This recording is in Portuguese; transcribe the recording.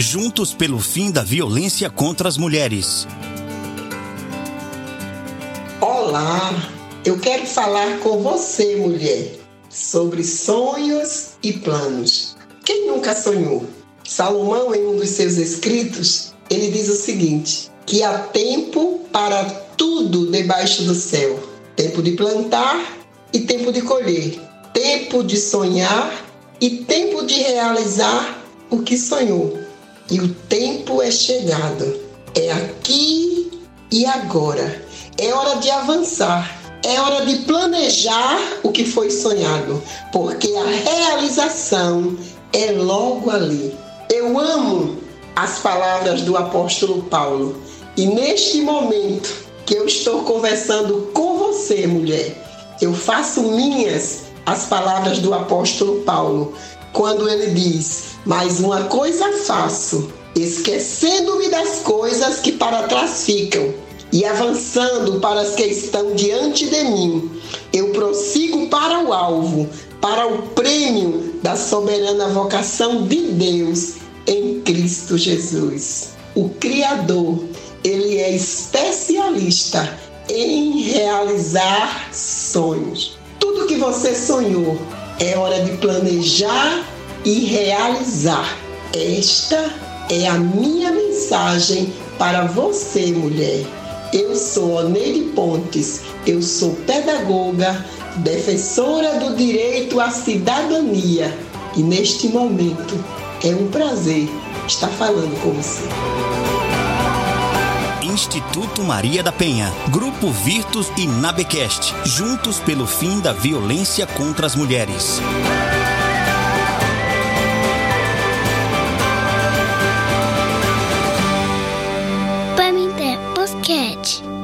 Juntos pelo fim da violência contra as mulheres. Olá, eu quero falar com você, mulher, sobre sonhos e planos. Quem nunca sonhou? Salomão, em um dos seus escritos, ele diz o seguinte: que há tempo para tudo debaixo do céu: tempo de plantar e tempo de colher, tempo de sonhar e tempo de realizar o que sonhou. E o tempo é chegado. É aqui e agora. É hora de avançar. É hora de planejar o que foi sonhado, porque a realização é logo ali. Eu amo as palavras do apóstolo Paulo. E neste momento que eu estou conversando com você, mulher, eu faço minhas as palavras do apóstolo Paulo, quando ele diz: Mas uma coisa faço, esquecendo-me das coisas que para trás ficam e avançando para as que estão diante de mim, eu prossigo para o alvo, para o prêmio da soberana vocação de Deus em Cristo Jesus. O Criador, ele é especialista em realizar sonhos. Tudo que você sonhou é hora de planejar e realizar. Esta é a minha mensagem para você, mulher. Eu sou Oneide Pontes, eu sou pedagoga, defensora do direito à cidadania e neste momento é um prazer estar falando com você. Instituto Maria da Penha, Grupo Virtus e Nabecast, juntos pelo fim da violência contra as mulheres. Pamité Posquete.